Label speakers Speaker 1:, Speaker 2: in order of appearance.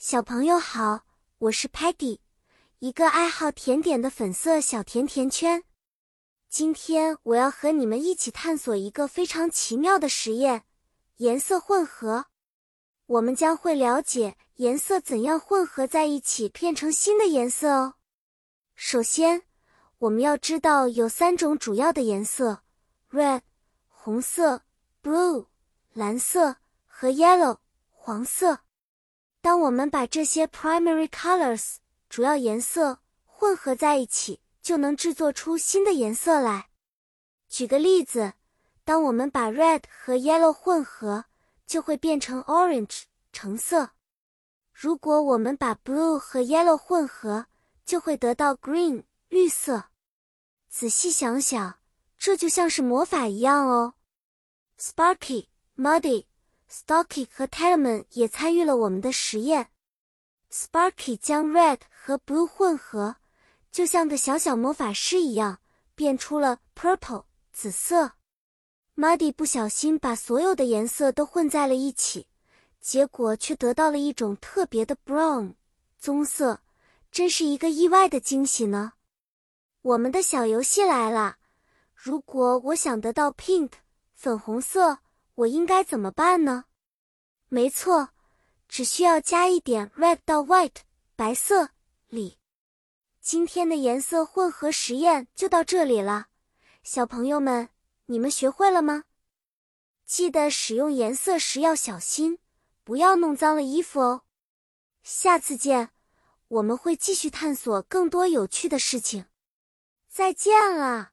Speaker 1: 小朋友好，我是 Patty，一个爱好甜点的粉色小甜甜圈。今天我要和你们一起探索一个非常奇妙的实验——颜色混合。我们将会了解颜色怎样混合在一起变成新的颜色哦。首先，我们要知道有三种主要的颜色：red（ 红色）、blue（ 蓝色）和 yellow（ 黄色）。当我们把这些 primary colors 主要颜色混合在一起，就能制作出新的颜色来。举个例子，当我们把 red 和 yellow 混合，就会变成 orange 橙色。如果我们把 blue 和 yellow 混合，就会得到 green 绿色。仔细想想，这就像是魔法一样哦。Sparky、Muddy。Stocky 和 Talman 也参与了我们的实验。Sparky 将 red 和 blue 混合，就像个小小魔法师一样，变出了 purple 紫色。Muddy 不小心把所有的颜色都混在了一起，结果却得到了一种特别的 brown 棕色，真是一个意外的惊喜呢。我们的小游戏来了，如果我想得到 pink 粉红色。我应该怎么办呢？没错，只需要加一点 red 到 white 白色里。今天的颜色混合实验就到这里了，小朋友们，你们学会了吗？记得使用颜色时要小心，不要弄脏了衣服哦。下次见，我们会继续探索更多有趣的事情。再见了。